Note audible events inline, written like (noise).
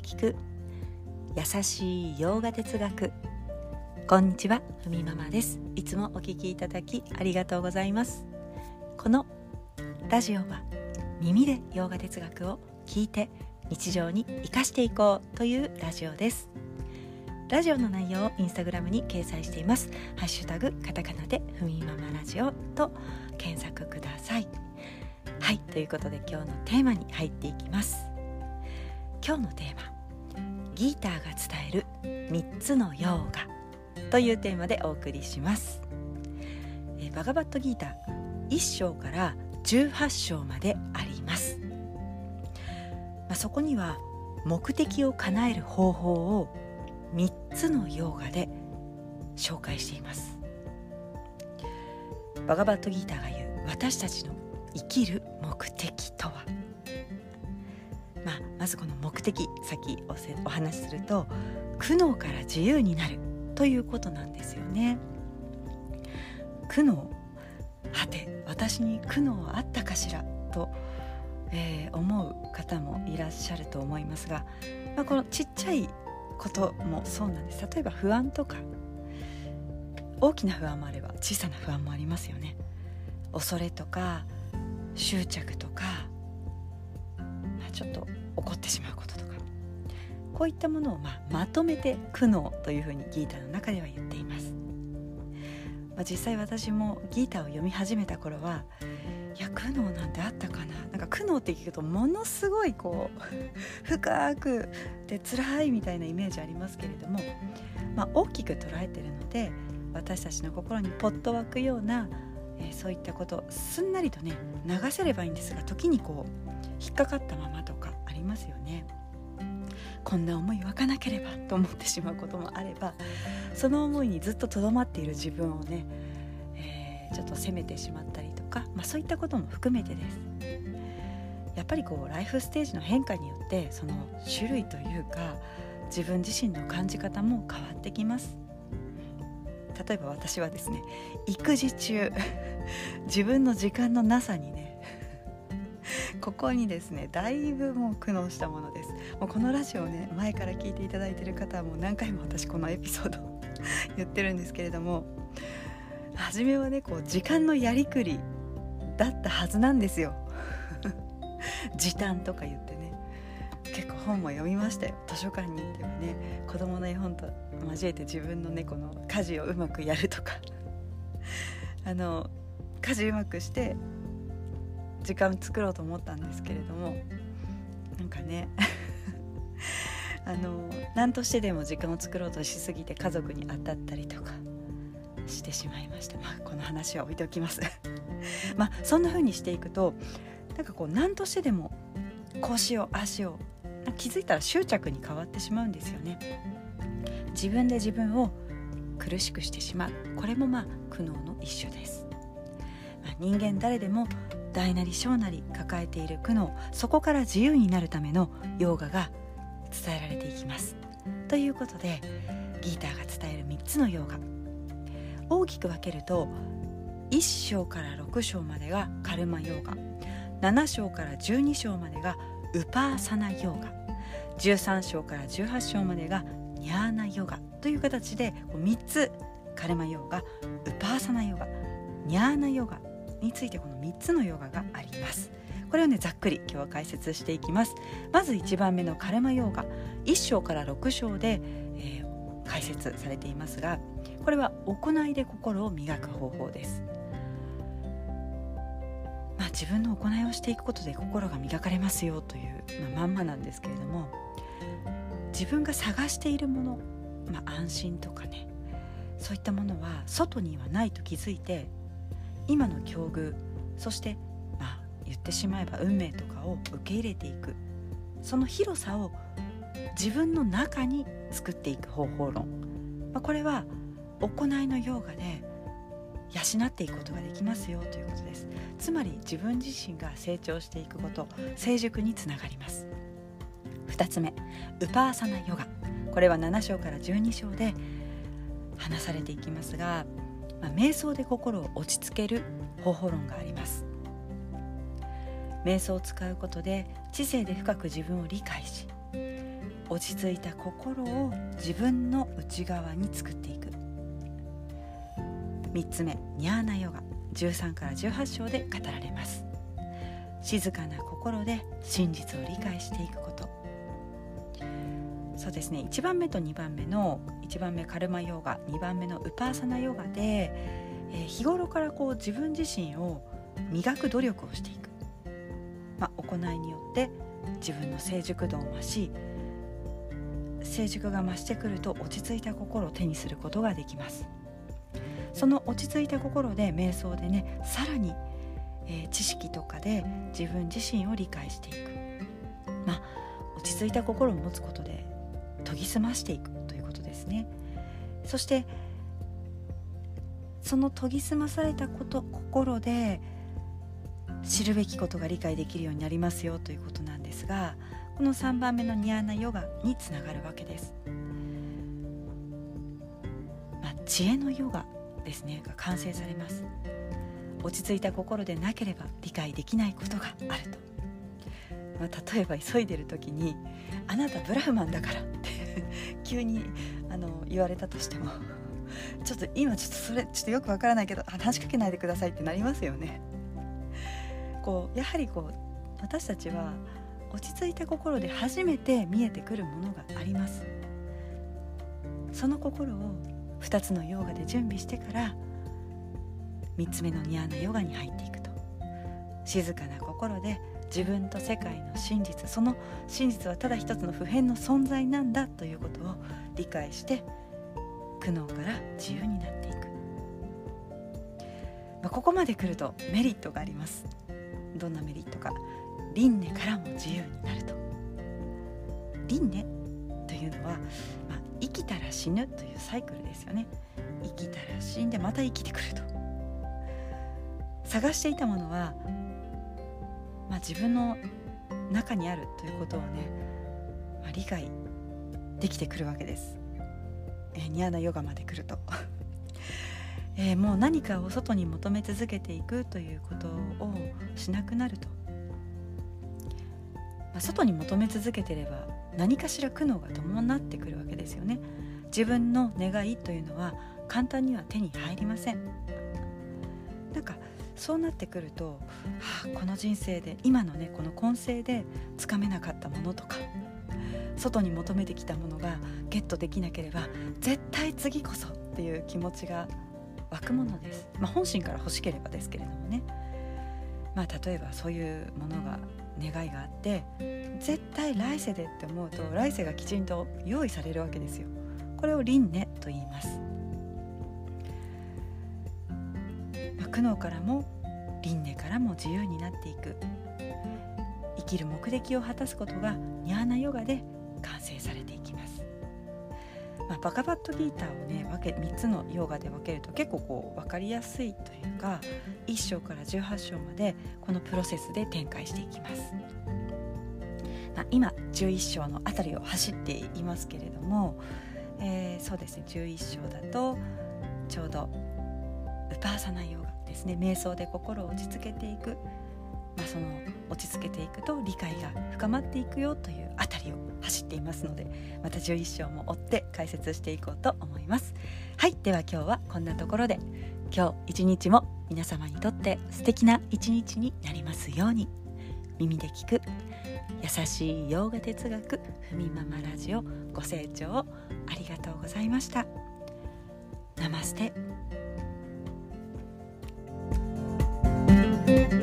聞く。優しい洋画哲学。こんにちはふみママです。いつもお聞きいただきありがとうございます。このラジオは耳で洋画哲学を聞いて日常に生かしていこうというラジオです。ラジオの内容をインスタグラムに掲載しています。ハッシュタグカタカナでふみママラジオと検索ください。はいということで今日のテーマに入っていきます。今日のテーマギーターが伝える3つのヨーガというテーマでお送りします、え、バガバットギーター1章から18章まであります、まあ、そこには目的を叶える方法を3つのヨーガで紹介しています。バガバットギーターが言う私たちの生きる目的とは、ま、ずこの目的先おせお話しすると苦悩から自由になるということなんですよね。苦悩はて私に苦悩あったかしらと、えー、思う方もいらっしゃると思いますが、まあ、このちっちゃいこともそうなんです例えば不安とか大きな不安もあれば小さな不安もありますよね恐れとか執着とか、あ、ちょっと怒ってしまうこととか。こういったものをままとめて苦悩というふうにギーターの中では言っています、まあ、実際私もギーターを読み始めた頃はいや苦悩なんてあったかな？なんか苦悩って聞くとものすごいこう (laughs) 深くで辛いみたいなイメージありますけれども、まあ、大きく捉えてるので私たちの心にポッと湧くようなえー、そういったことすんなりとね流せればいいんですが時にこう引っかかったままとかありますよね。こんな思い湧かなければと思ってしまうこともあればその思いにずっととどまっている自分をね、えー、ちょっと責めてしまったりとか、まあ、そういったことも含めてです。やっぱりこうライフステージの変化によってその種類というか自分自身の感じ方も変わってきます。例えば私はですね育児中 (laughs) 自分の時間のなさにね (laughs) ここにですねだいぶもう苦悩したものです。もうこのラジオをね前から聞いていただいてる方はもう何回も私このエピソード (laughs) 言ってるんですけれども初めはねこう時間のやりくりだったはずなんですよ。(laughs) 時短とか言ってね。結構本も読みましたよ。図書館に行ってもね子供の絵本と交えて自分の猫の家事をうまくやるとか。あの家事うまくして時間作ろうと思ったんですけれどもなんかね (laughs) あの何としてでも時間を作ろうとしすぎて家族に当たったりとかしてしまいました。まあこの話は置いておきます。(laughs) まあそんな風にしていくとなんかこう何としてでもこうしようああしよう気づいたら執着に変わってしまうんですよね。自分で自分を苦しくしてしまう。これもまあ苦悩の一種です、まあ、人間誰でも大なり小なり抱えている苦悩そこから自由になるためのヨガが伝えられていきます。ということでギーターが伝える3つのヨガ。大きく分けると1章から6章までがカルマヨガ7章から12章までがウパーサナヨガ13章から18章までがニャーナヨガという形で3つカルマヨガウパーサナヨガニャーナヨガについてこの3つのヨガがあります。これをねざっくり今日は解説していきます。まず1番目のカルマヨガ1章から6章で、えー、解説されていますがこれは行いで心を磨く方法です。まあ、自分の行いをしていくことで心が磨かれますよという、まあ、まんまなんですけれども自分が探しているもの、まあ、安心とかねそういったものは外にはないと気づいて今の境遇そしてまあ言ってしまえば運命とかを受け入れていく。その広さを自分の中に作っていく方法論、まあ、これは行いのヨガで養っていくことができますよということです。つまり自分自身が成長していくこと成熟につながります。2つ目ウパーサナヨガ。これは7章から12章で話されていきますが、まあ、瞑想で心を落ち着ける方法論があります。瞑想を使うことで知性で深く自分を理解し落ち着いた心を自分の内側に作っていく。3つ目ニャーナヨガ。13から18章で語られます。静かな心で真実を理解していくこと。そうですね。1番目と2番目の1番目カルマヨガ2番目のウパーサナヨガで、えー、日頃からこう自分自身を磨く努力をしていく、まあ、行いによって自分の成熟度を増し成熟が増してくると落ち着いた心を手にすることができます。その落ち着いた心で瞑想でねさらに、えー、知識とかで自分自身を理解していく。まあ落ち着いた心を持つことでぎ澄ましていくということですね。そしてその研ぎ澄まされたこと心で知るべきことが理解できるようになりますよということなんですがこの3番目のニアーナヨガにつながるわけです、まあ、知恵のヨガですねが完成されます。落ち着いた心でなければ理解できないことがあると、まあ、例えば急いでる時に「あなたブラフマンだから」って (laughs) 急にあの言われたとしてもちょっと今ちょっとそれちょっとよくわからないけど話しかけないでくださいってなりますよね。こうやはりこう私たちは落ち着いた心で初めて見えてくるものがありますその心を2つのヨガで準備してから3つ目のニアーナヨガに入っていくと静かな心で自分と世界の真実その真実はただ一つの普遍の存在なんだということを理解して苦悩から自由になっていく、まあ、ここまで来るとメリットがあります。どんなメリットか。輪廻からも自由になると。輪廻というのは、まあ、生きたら死ぬというサイクルですよね。生きたら死んでまた生きてくると。探していたものは、まあ、自分の中にあるということをね、まあ、理解できてくるわけです、えー、ニアナヨガまで来ると。(laughs) えー、もう何かを外に求め続けていくということをしなくなると、まあ、外に求め続けてれば何かしら苦悩が伴ってくるわけですよね。自分の願いというのは簡単には手に入りません。なんかそうなってくると、はあ、この人生で今のねこの今世でつかめなかったものとか外に求めてきたものがゲットできなければ絶対次こそっていう気持ちが湧くものです、まあ、本心から欲しければですけれどもね、まあ、例えばそういうものが願いがあって絶対来世でって思うと来世がきちんと用意されるわけですよ。これを輪廻と言います、苦悩からも輪廻からも自由になっていく生きる目的を果たすことがニャーナヨガで完成されていきますまあ、バカバットギーターをね分け3つのヨガで分けると結構こう分かりやすいというか1章から18章までこのプロセスで展開していきます。まあ、今11章のあたりを走っていますけれども、えー、そうですね11章だとちょうどウパーサナヨガですね瞑想で心を落ち着けていくまあ、その落ち着けていくと理解が深まっていくよというあたりを走っていますのでまた11章も追って解説していこうと思います。はいでは今日はこんなところで今日一日も皆様にとって素敵な一日になりますように耳で聞く優しい洋画哲学ふみママラジオご清聴ありがとうございました。ナマステ。Thank you.